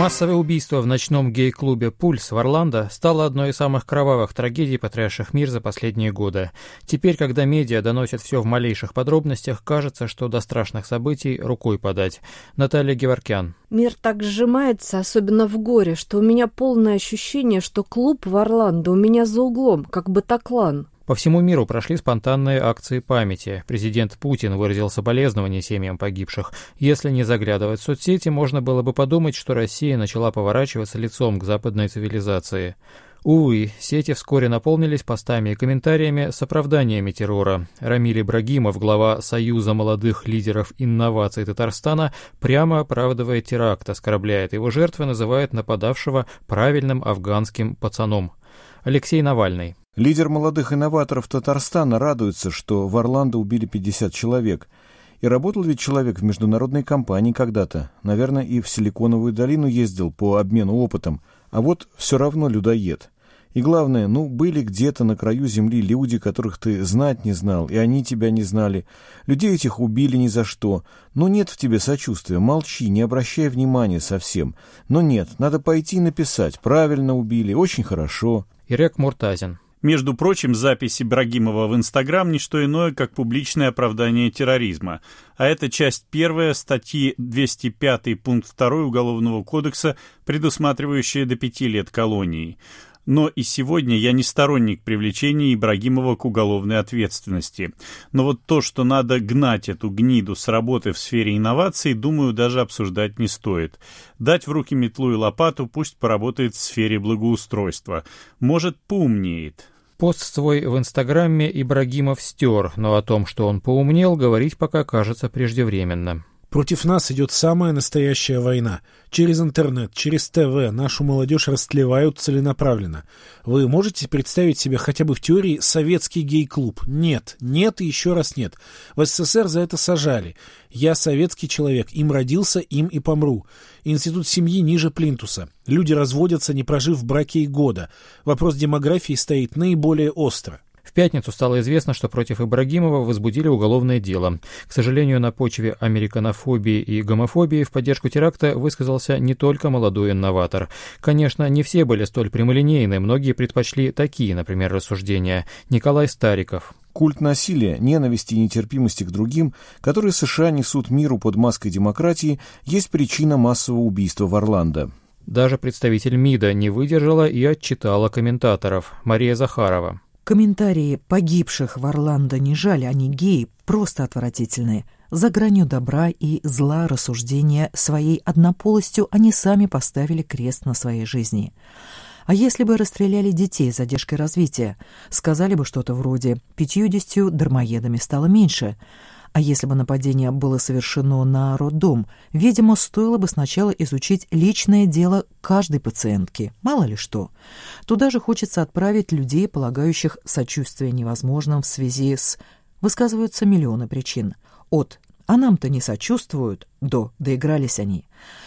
Массовое убийство в ночном гей-клубе «Пульс» в Орландо стало одной из самых кровавых трагедий, потрясших мир за последние годы. Теперь, когда медиа доносят все в малейших подробностях, кажется, что до страшных событий рукой подать. Наталья Геворкян. Мир так сжимается, особенно в горе, что у меня полное ощущение, что клуб в Орландо у меня за углом, как Батаклан. По всему миру прошли спонтанные акции памяти. Президент Путин выразил соболезнования семьям погибших. Если не заглядывать в соцсети, можно было бы подумать, что Россия начала поворачиваться лицом к западной цивилизации. Увы, сети вскоре наполнились постами и комментариями с оправданиями террора. Рамиль Ибрагимов, глава Союза молодых лидеров инноваций Татарстана, прямо оправдывает теракт, оскорбляет его жертвы, называет нападавшего правильным афганским пацаном. Алексей Навальный. Лидер молодых инноваторов Татарстана радуется, что в Орландо убили 50 человек. И работал ведь человек в международной компании когда-то. Наверное, и в Силиконовую долину ездил по обмену опытом. А вот все равно людоед. И главное, ну, были где-то на краю земли люди, которых ты знать не знал, и они тебя не знали. Людей этих убили ни за что. Но нет в тебе сочувствия, молчи, не обращай внимания совсем. Но нет, надо пойти и написать. Правильно убили, очень хорошо. Ирек Муртазин. Между прочим, запись Ибрагимова в Инстаграм – не что иное, как публичное оправдание терроризма. А это часть первая статьи 205 пункт 2 Уголовного кодекса, предусматривающая до пяти лет колонии. Но и сегодня я не сторонник привлечения Ибрагимова к уголовной ответственности. Но вот то, что надо гнать эту гниду с работы в сфере инноваций, думаю, даже обсуждать не стоит. Дать в руки метлу и лопату, пусть поработает в сфере благоустройства. Может, поумнеет. Пост свой в Инстаграме Ибрагимов стер, но о том, что он поумнел, говорить пока кажется преждевременно. Против нас идет самая настоящая война. Через интернет, через ТВ нашу молодежь растлевают целенаправленно. Вы можете представить себе хотя бы в теории советский гей-клуб? Нет, нет и еще раз нет. В СССР за это сажали. Я советский человек, им родился, им и помру. Институт семьи ниже плинтуса. Люди разводятся, не прожив в браке и года. Вопрос демографии стоит наиболее остро. В пятницу стало известно, что против Ибрагимова возбудили уголовное дело. К сожалению, на почве американофобии и гомофобии в поддержку теракта высказался не только молодой инноватор. Конечно, не все были столь прямолинейны, многие предпочли такие, например, рассуждения. Николай Стариков. Культ насилия, ненависти и нетерпимости к другим, которые США несут миру под маской демократии, есть причина массового убийства в Орландо. Даже представитель МИДа не выдержала и отчитала комментаторов. Мария Захарова. Комментарии погибших в Орландо не жаль, они геи, просто отвратительные. За гранью добра и зла рассуждения своей однополостью они сами поставили крест на своей жизни. А если бы расстреляли детей с задержкой развития, сказали бы что-то вроде «пятьюдесятью дармоедами стало меньше», а если бы нападение было совершено на роддом, видимо, стоило бы сначала изучить личное дело каждой пациентки, мало ли что. Туда же хочется отправить людей, полагающих сочувствие невозможным в связи с... Высказываются миллионы причин. От «а нам-то не сочувствуют» до «доигрались они».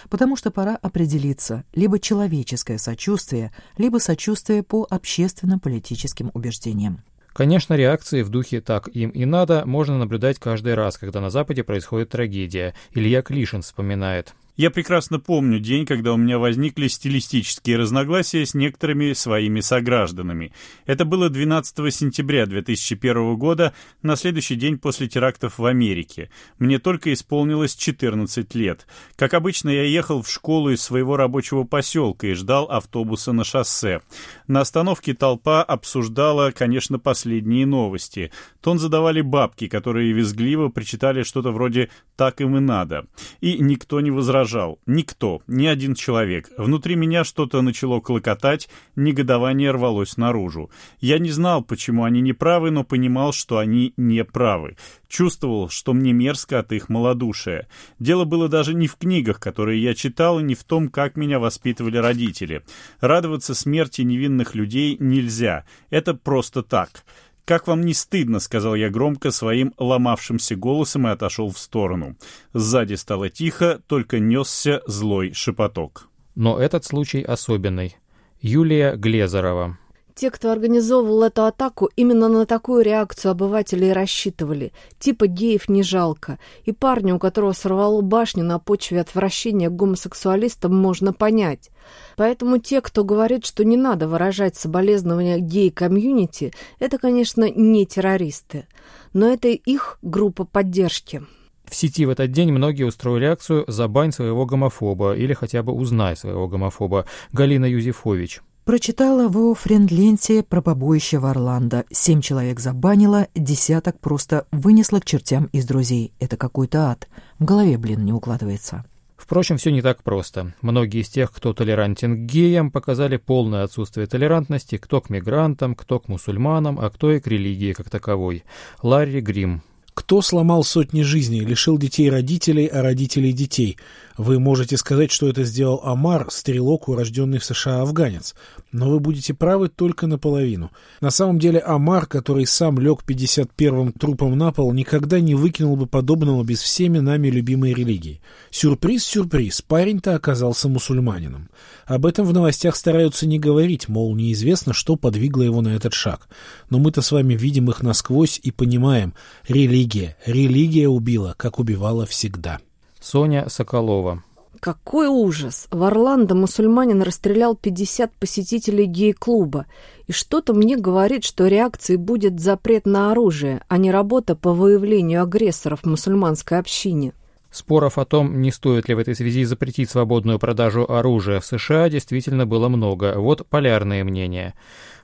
Потому что пора определиться либо человеческое сочувствие, либо сочувствие по общественно-политическим убеждениям. Конечно, реакции в духе «так им и надо» можно наблюдать каждый раз, когда на Западе происходит трагедия. Илья Клишин вспоминает. Я прекрасно помню день, когда у меня возникли стилистические разногласия с некоторыми своими согражданами. Это было 12 сентября 2001 года, на следующий день после терактов в Америке. Мне только исполнилось 14 лет. Как обычно, я ехал в школу из своего рабочего поселка и ждал автобуса на шоссе. На остановке толпа обсуждала, конечно, последние новости. Тон задавали бабки, которые визгливо причитали что-то вроде «так им и надо». И никто не возражал возражал. Никто, ни один человек. Внутри меня что-то начало клокотать, негодование рвалось наружу. Я не знал, почему они не правы, но понимал, что они не правы. Чувствовал, что мне мерзко от их малодушия. Дело было даже не в книгах, которые я читал, и не в том, как меня воспитывали родители. Радоваться смерти невинных людей нельзя. Это просто так. «Как вам не стыдно?» — сказал я громко своим ломавшимся голосом и отошел в сторону. Сзади стало тихо, только несся злой шепоток. Но этот случай особенный. Юлия Глезерова. Те, кто организовывал эту атаку, именно на такую реакцию обыватели и рассчитывали. Типа геев не жалко. И парня, у которого сорвало башню на почве отвращения к гомосексуалистам, можно понять. Поэтому те, кто говорит, что не надо выражать соболезнования гей-комьюнити, это, конечно, не террористы. Но это их группа поддержки. В сети в этот день многие устроили акцию «Забань своего гомофоба» или хотя бы «Узнай своего гомофоба» Галина Юзефович. Прочитала во френдленте про побоище в Орландо. Семь человек забанила, десяток просто вынесла к чертям из друзей. Это какой-то ад. В голове, блин, не укладывается. Впрочем, все не так просто. Многие из тех, кто толерантен к геям, показали полное отсутствие толерантности кто к мигрантам, кто к мусульманам, а кто и к религии как таковой. Ларри Грим, кто сломал сотни жизней, лишил детей родителей, а родителей детей? Вы можете сказать, что это сделал Амар, стрелок, урожденный в США афганец. Но вы будете правы только наполовину. На самом деле Амар, который сам лег 51-м трупом на пол, никогда не выкинул бы подобного без всеми нами любимой религии. Сюрприз-сюрприз, парень-то оказался мусульманином. Об этом в новостях стараются не говорить, мол, неизвестно, что подвигло его на этот шаг. Но мы-то с вами видим их насквозь и понимаем, религия, религия убила, как убивала всегда. Соня Соколова. Какой ужас! В Орландо мусульманин расстрелял 50 посетителей гей-клуба. И что-то мне говорит, что реакцией будет запрет на оружие, а не работа по выявлению агрессоров в мусульманской общине. Споров о том, не стоит ли в этой связи запретить свободную продажу оружия в США, действительно было много. Вот полярные мнения.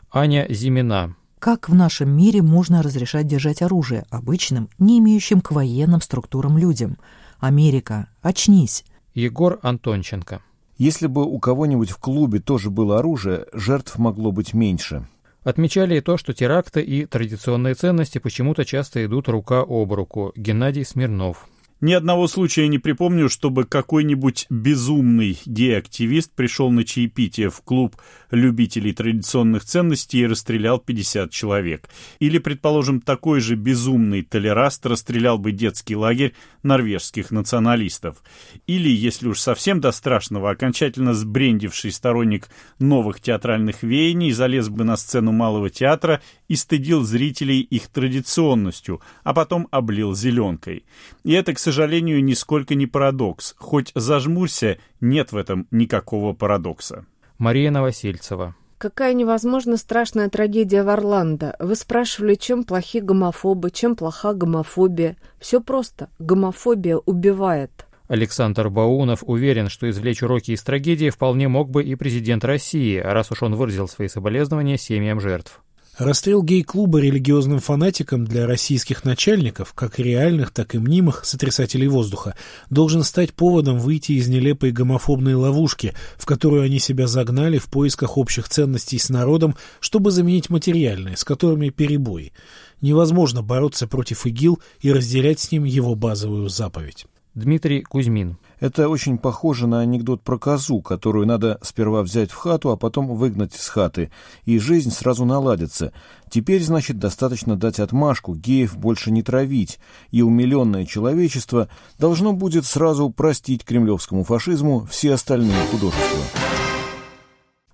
Аня Зимина. Как в нашем мире можно разрешать держать оружие обычным, не имеющим к военным структурам людям – Америка, очнись. Егор Антонченко. Если бы у кого-нибудь в клубе тоже было оружие, жертв могло быть меньше. Отмечали и то, что теракты и традиционные ценности почему-то часто идут рука об руку. Геннадий Смирнов. Ни одного случая не припомню, чтобы какой-нибудь безумный гей-активист пришел на чаепитие в клуб любителей традиционных ценностей и расстрелял 50 человек. Или, предположим, такой же безумный толераст расстрелял бы детский лагерь норвежских националистов. Или, если уж совсем до страшного, окончательно сбрендивший сторонник новых театральных веяний залез бы на сцену малого театра и стыдил зрителей их традиционностью, а потом облил зеленкой. И это, к сожалению, нисколько не парадокс. Хоть зажмурься, нет в этом никакого парадокса. Мария Новосельцева. Какая невозможно страшная трагедия в Орландо. Вы спрашивали, чем плохи гомофобы, чем плоха гомофобия. Все просто. Гомофобия убивает. Александр Баунов уверен, что извлечь уроки из трагедии вполне мог бы и президент России, раз уж он выразил свои соболезнования семьям жертв. Расстрел гей-клуба религиозным фанатикам для российских начальников, как реальных, так и мнимых сотрясателей воздуха, должен стать поводом выйти из нелепой гомофобной ловушки, в которую они себя загнали в поисках общих ценностей с народом, чтобы заменить материальные, с которыми перебои. Невозможно бороться против ИГИЛ и разделять с ним его базовую заповедь. Дмитрий Кузьмин это очень похоже на анекдот про козу, которую надо сперва взять в хату, а потом выгнать из хаты, и жизнь сразу наладится. Теперь, значит, достаточно дать отмашку, геев больше не травить, и умиленное человечество должно будет сразу простить кремлевскому фашизму все остальные художества.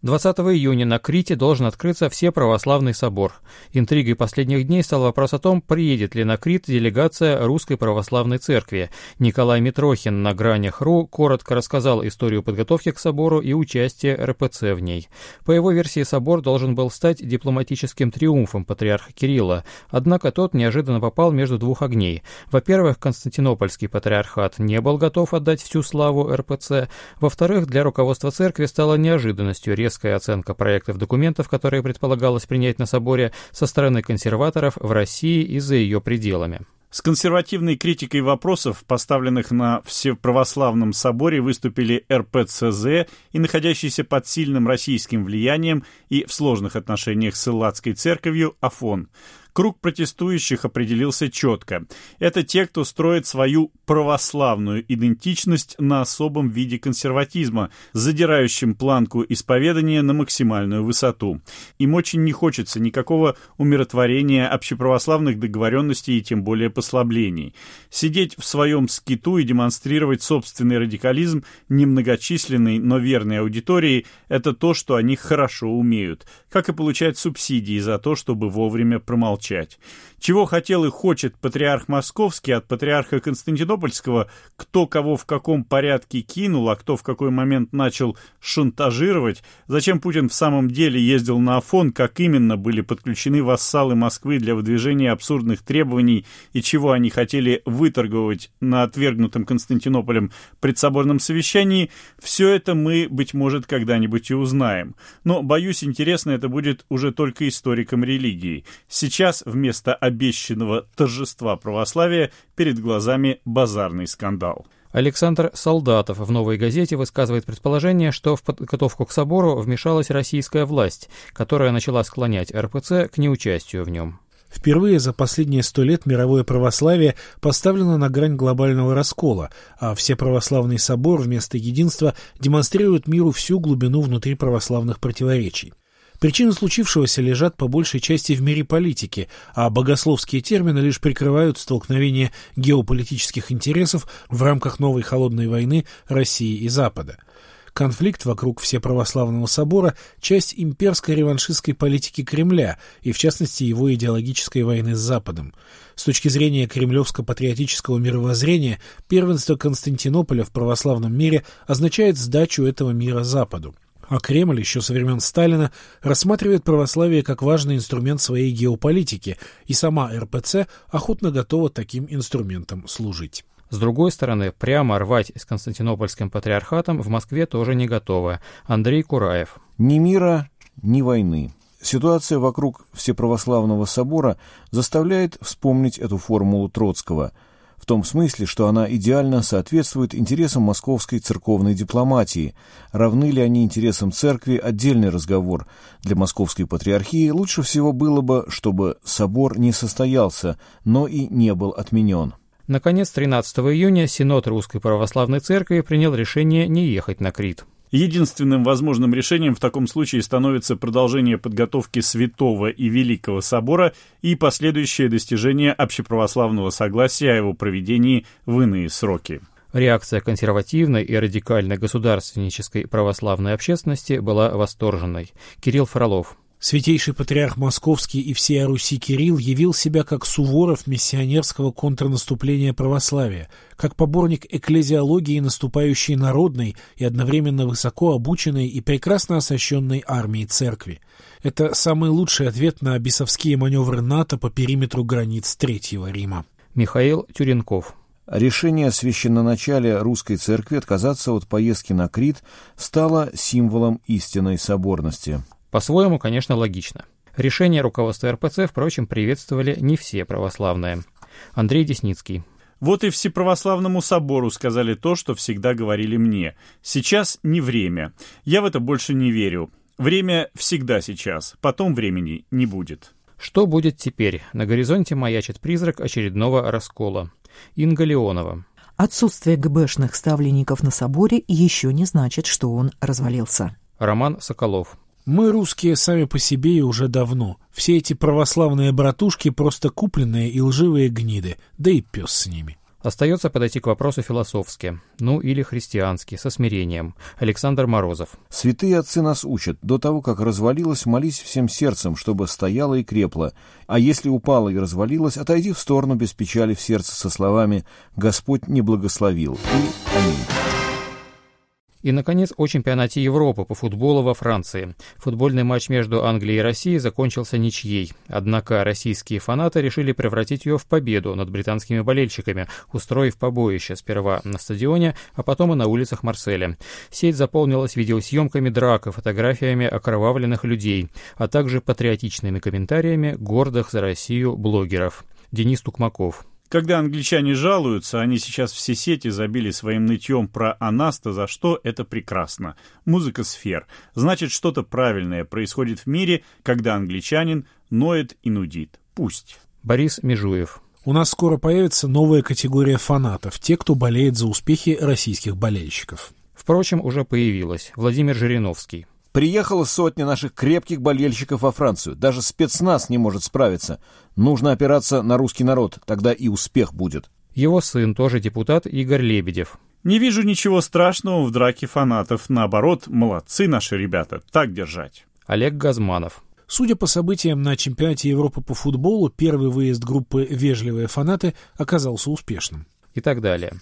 20 июня на Крите должен открыться Всеправославный собор. Интригой последних дней стал вопрос о том, приедет ли на Крит делегация Русской Православной Церкви. Николай Митрохин на гранях РУ коротко рассказал историю подготовки к собору и участия РПЦ в ней. По его версии, собор должен был стать дипломатическим триумфом патриарха Кирилла, однако тот неожиданно попал между двух огней. Во-первых, Константинопольский патриархат не был готов отдать всю славу РПЦ, во-вторых, для руководства церкви стало неожиданностью резко резкая оценка проектов документов, которые предполагалось принять на соборе со стороны консерваторов в России и за ее пределами. С консервативной критикой вопросов, поставленных на Всеправославном соборе, выступили РПЦЗ и находящийся под сильным российским влиянием и в сложных отношениях с Элладской церковью Афон. Круг протестующих определился четко. Это те, кто строит свою православную идентичность на особом виде консерватизма, задирающим планку исповедания на максимальную высоту. Им очень не хочется никакого умиротворения общеправославных договоренностей и тем более послаблений. Сидеть в своем скиту и демонстрировать собственный радикализм немногочисленной, но верной аудитории – это то, что они хорошо умеют, как и получать субсидии за то, чтобы вовремя промолчать молчать. Чего хотел и хочет патриарх Московский от патриарха Константинопольского, кто кого в каком порядке кинул, а кто в какой момент начал шантажировать, зачем Путин в самом деле ездил на Афон, как именно были подключены вассалы Москвы для выдвижения абсурдных требований и чего они хотели выторговать на отвергнутом Константинополем предсоборном совещании, все это мы, быть может, когда-нибудь и узнаем. Но, боюсь, интересно это будет уже только историкам религии. Сейчас вместо обещанного торжества православия перед глазами базарный скандал. Александр Солдатов в «Новой газете» высказывает предположение, что в подготовку к собору вмешалась российская власть, которая начала склонять РПЦ к неучастию в нем. Впервые за последние сто лет мировое православие поставлено на грань глобального раскола, а все православный собор вместо единства демонстрирует миру всю глубину внутри православных противоречий. Причины случившегося лежат по большей части в мире политики, а богословские термины лишь прикрывают столкновение геополитических интересов в рамках новой холодной войны России и Запада. Конфликт вокруг Всеправославного собора – часть имперской реваншистской политики Кремля и, в частности, его идеологической войны с Западом. С точки зрения кремлевско-патриотического мировоззрения, первенство Константинополя в православном мире означает сдачу этого мира Западу. А Кремль еще со времен Сталина рассматривает православие как важный инструмент своей геополитики, и сама РПЦ охотно готова таким инструментом служить. С другой стороны, прямо рвать с Константинопольским патриархатом в Москве тоже не готовы. Андрей Кураев. Ни мира, ни войны. Ситуация вокруг Всеправославного собора заставляет вспомнить эту формулу Троцкого – в том смысле, что она идеально соответствует интересам московской церковной дипломатии. Равны ли они интересам церкви – отдельный разговор. Для московской патриархии лучше всего было бы, чтобы собор не состоялся, но и не был отменен. Наконец, 13 июня Синод Русской Православной Церкви принял решение не ехать на Крит. Единственным возможным решением в таком случае становится продолжение подготовки Святого и Великого Собора и последующее достижение общеправославного согласия о его проведении в иные сроки. Реакция консервативной и радикальной государственнической православной общественности была восторженной. Кирилл Фролов. Святейший патриарх Московский и всея Руси Кирилл явил себя как Суворов миссионерского контрнаступления православия, как поборник экклезиологии наступающей народной и одновременно высоко обученной и прекрасно освященной армии церкви. Это самый лучший ответ на бесовские маневры НАТО по периметру границ Третьего Рима. Михаил Тюренков. Решение священноначалия русской церкви отказаться от поездки на Крит стало символом истинной соборности. По-своему, конечно, логично. Решение руководства РПЦ, впрочем, приветствовали не все православные. Андрей Десницкий. Вот и Всеправославному собору сказали то, что всегда говорили мне. Сейчас не время. Я в это больше не верю. Время всегда сейчас. Потом времени не будет. Что будет теперь? На горизонте маячит призрак очередного раскола. Инга Леонова. Отсутствие ГБшных ставленников на соборе еще не значит, что он развалился. Роман Соколов. Мы, русские, сами по себе и уже давно. Все эти православные братушки просто купленные и лживые гниды, да и пес с ними. Остается подойти к вопросу философски, ну или христиански, со смирением. Александр Морозов. Святые отцы нас учат, до того, как развалилась, молись всем сердцем, чтобы стояла и крепла. А если упала и развалилась, отойди в сторону без печали в сердце со словами «Господь не благословил» и «Аминь». И, наконец, о чемпионате Европы по футболу во Франции. Футбольный матч между Англией и Россией закончился ничьей. Однако российские фанаты решили превратить ее в победу над британскими болельщиками, устроив побоище сперва на стадионе, а потом и на улицах Марселя. Сеть заполнилась видеосъемками драк и фотографиями окровавленных людей, а также патриотичными комментариями гордых за Россию блогеров. Денис Тукмаков. Когда англичане жалуются, они сейчас все сети забили своим нытьем про Анаста, за что это прекрасно. Музыка сфер. Значит, что-то правильное происходит в мире, когда англичанин ноет и нудит. пусть. Борис Межуев. У нас скоро появится новая категория фанатов, те, кто болеет за успехи российских болельщиков. Впрочем, уже появилась. Владимир Жириновский. Приехала сотня наших крепких болельщиков во Францию. Даже спецназ не может справиться. Нужно опираться на русский народ, тогда и успех будет. Его сын, тоже депутат, Игорь Лебедев. Не вижу ничего страшного в драке фанатов. Наоборот, молодцы наши ребята. Так держать. Олег Газманов. Судя по событиям на чемпионате Европы по футболу, первый выезд группы «Вежливые фанаты» оказался успешным. И так далее.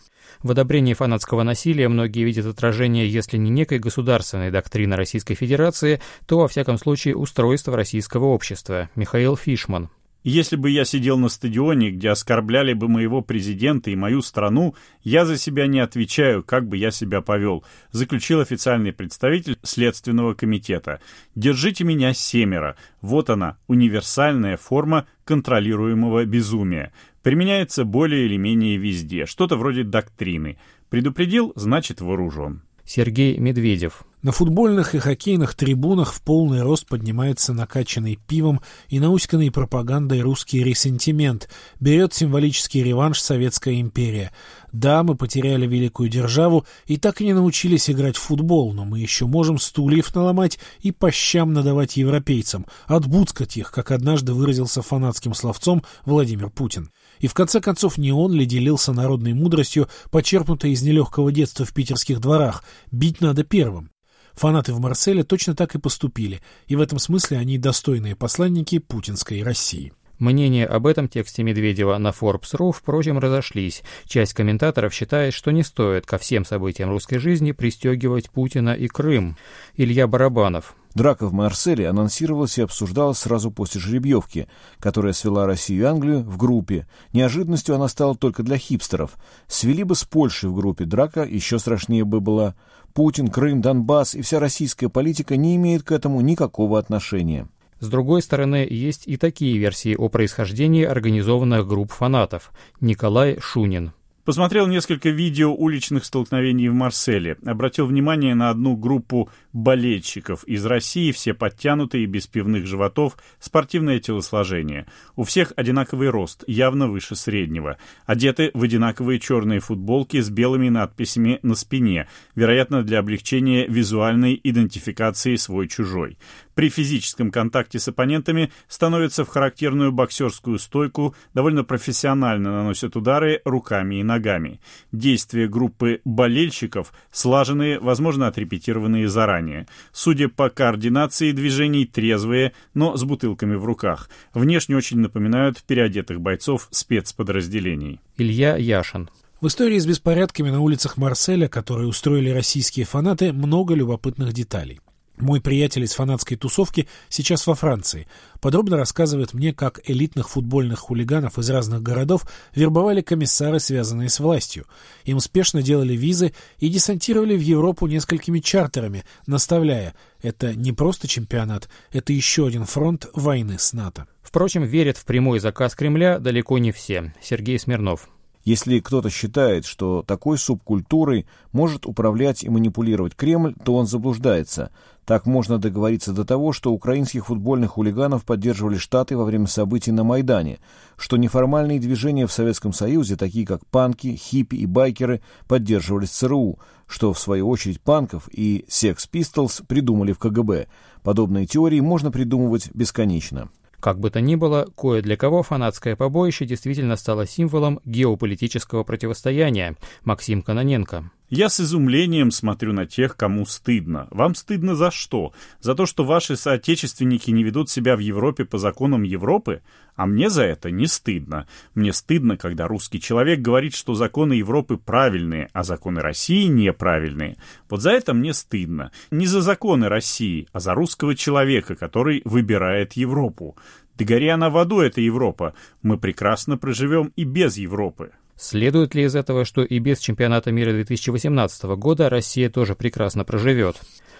В одобрении фанатского насилия многие видят отражение, если не некой государственной доктрины Российской Федерации, то, во всяком случае, устройство российского общества. Михаил Фишман. Если бы я сидел на стадионе, где оскорбляли бы моего президента и мою страну, я за себя не отвечаю, как бы я себя повел, заключил официальный представитель Следственного комитета. Держите меня семеро. Вот она, универсальная форма контролируемого безумия. Применяется более или менее везде, что-то вроде доктрины. Предупредил, значит вооружен. Сергей Медведев. На футбольных и хоккейных трибунах в полный рост поднимается накачанный пивом и науськанный пропагандой русский ресентимент, берет символический реванш Советская империя. Да, мы потеряли великую державу и так и не научились играть в футбол, но мы еще можем стульев наломать и по щам надавать европейцам, отбудскать их, как однажды выразился фанатским словцом Владимир Путин. И в конце концов не он ли делился народной мудростью, почерпнутой из нелегкого детства в питерских дворах «бить надо первым». Фанаты в Марселе точно так и поступили, и в этом смысле они достойные посланники путинской России. Мнения об этом тексте Медведева на Forbes.ru, впрочем, разошлись. Часть комментаторов считает, что не стоит ко всем событиям русской жизни пристегивать Путина и Крым. Илья Барабанов. Драка в Марселе анонсировалась и обсуждалась сразу после жеребьевки, которая свела Россию и Англию в группе. Неожиданностью она стала только для хипстеров. Свели бы с Польшей в группе, драка еще страшнее бы была. Путин, Крым, Донбасс и вся российская политика не имеют к этому никакого отношения. С другой стороны, есть и такие версии о происхождении организованных групп фанатов. Николай Шунин. Посмотрел несколько видео уличных столкновений в Марселе. Обратил внимание на одну группу болельщиков из России, все подтянутые, без пивных животов, спортивное телосложение. У всех одинаковый рост, явно выше среднего. Одеты в одинаковые черные футболки с белыми надписями на спине, вероятно, для облегчения визуальной идентификации свой-чужой при физическом контакте с оппонентами становятся в характерную боксерскую стойку, довольно профессионально наносят удары руками и ногами. Действия группы болельщиков слаженные, возможно, отрепетированные заранее. Судя по координации движений, трезвые, но с бутылками в руках. Внешне очень напоминают переодетых бойцов спецподразделений. Илья Яшин. В истории с беспорядками на улицах Марселя, которые устроили российские фанаты, много любопытных деталей. Мой приятель из фанатской тусовки сейчас во Франции. Подробно рассказывает мне, как элитных футбольных хулиганов из разных городов вербовали комиссары, связанные с властью. Им успешно делали визы и десантировали в Европу несколькими чартерами, наставляя, это не просто чемпионат, это еще один фронт войны с НАТО. Впрочем, верят в прямой заказ Кремля далеко не все. Сергей Смирнов. Если кто-то считает, что такой субкультурой может управлять и манипулировать Кремль, то он заблуждается. Так можно договориться до того, что украинских футбольных хулиганов поддерживали Штаты во время событий на Майдане, что неформальные движения в Советском Союзе, такие как панки, хиппи и байкеры, поддерживались ЦРУ, что в свою очередь панков и Sex Pistols придумали в КГБ. Подобные теории можно придумывать бесконечно. Как бы то ни было, кое для кого фанатское побоище действительно стало символом геополитического противостояния. Максим Каноненко. Я с изумлением смотрю на тех, кому стыдно. Вам стыдно за что? За то, что ваши соотечественники не ведут себя в Европе по законам Европы? А мне за это не стыдно. Мне стыдно, когда русский человек говорит, что законы Европы правильные, а законы России неправильные. Вот за это мне стыдно. Не за законы России, а за русского человека, который выбирает Европу. Да гори она в аду, эта Европа. Мы прекрасно проживем и без Европы. Следует ли из этого, что и без чемпионата мира 2018 года Россия тоже прекрасно проживет?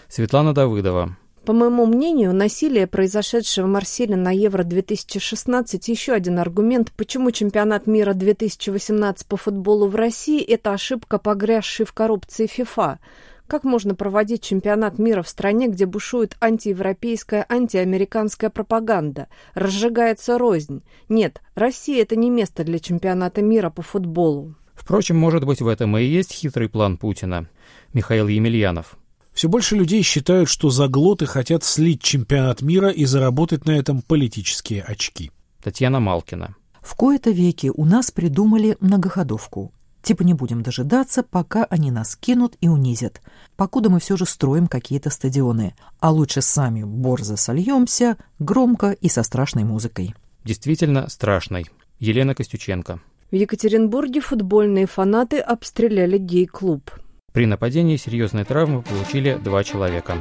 Светлана Давыдова. По моему мнению, насилие, произошедшее в Марселе на Евро-2016, еще один аргумент, почему чемпионат мира 2018 по футболу в России – это ошибка, погрязшей в коррупции ФИФА. Как можно проводить чемпионат мира в стране, где бушует антиевропейская, антиамериканская пропаганда? Разжигается рознь. Нет, Россия – это не место для чемпионата мира по футболу. Впрочем, может быть, в этом и есть хитрый план Путина. Михаил Емельянов. Все больше людей считают, что заглоты хотят слить чемпионат мира и заработать на этом политические очки. Татьяна Малкина. В кои-то веки у нас придумали многоходовку. Типа не будем дожидаться, пока они нас кинут и унизят. Покуда мы все же строим какие-то стадионы. А лучше сами борзо сольемся, громко и со страшной музыкой. Действительно страшной. Елена Костюченко. В Екатеринбурге футбольные фанаты обстреляли гей-клуб. При нападении серьезные травмы получили два человека.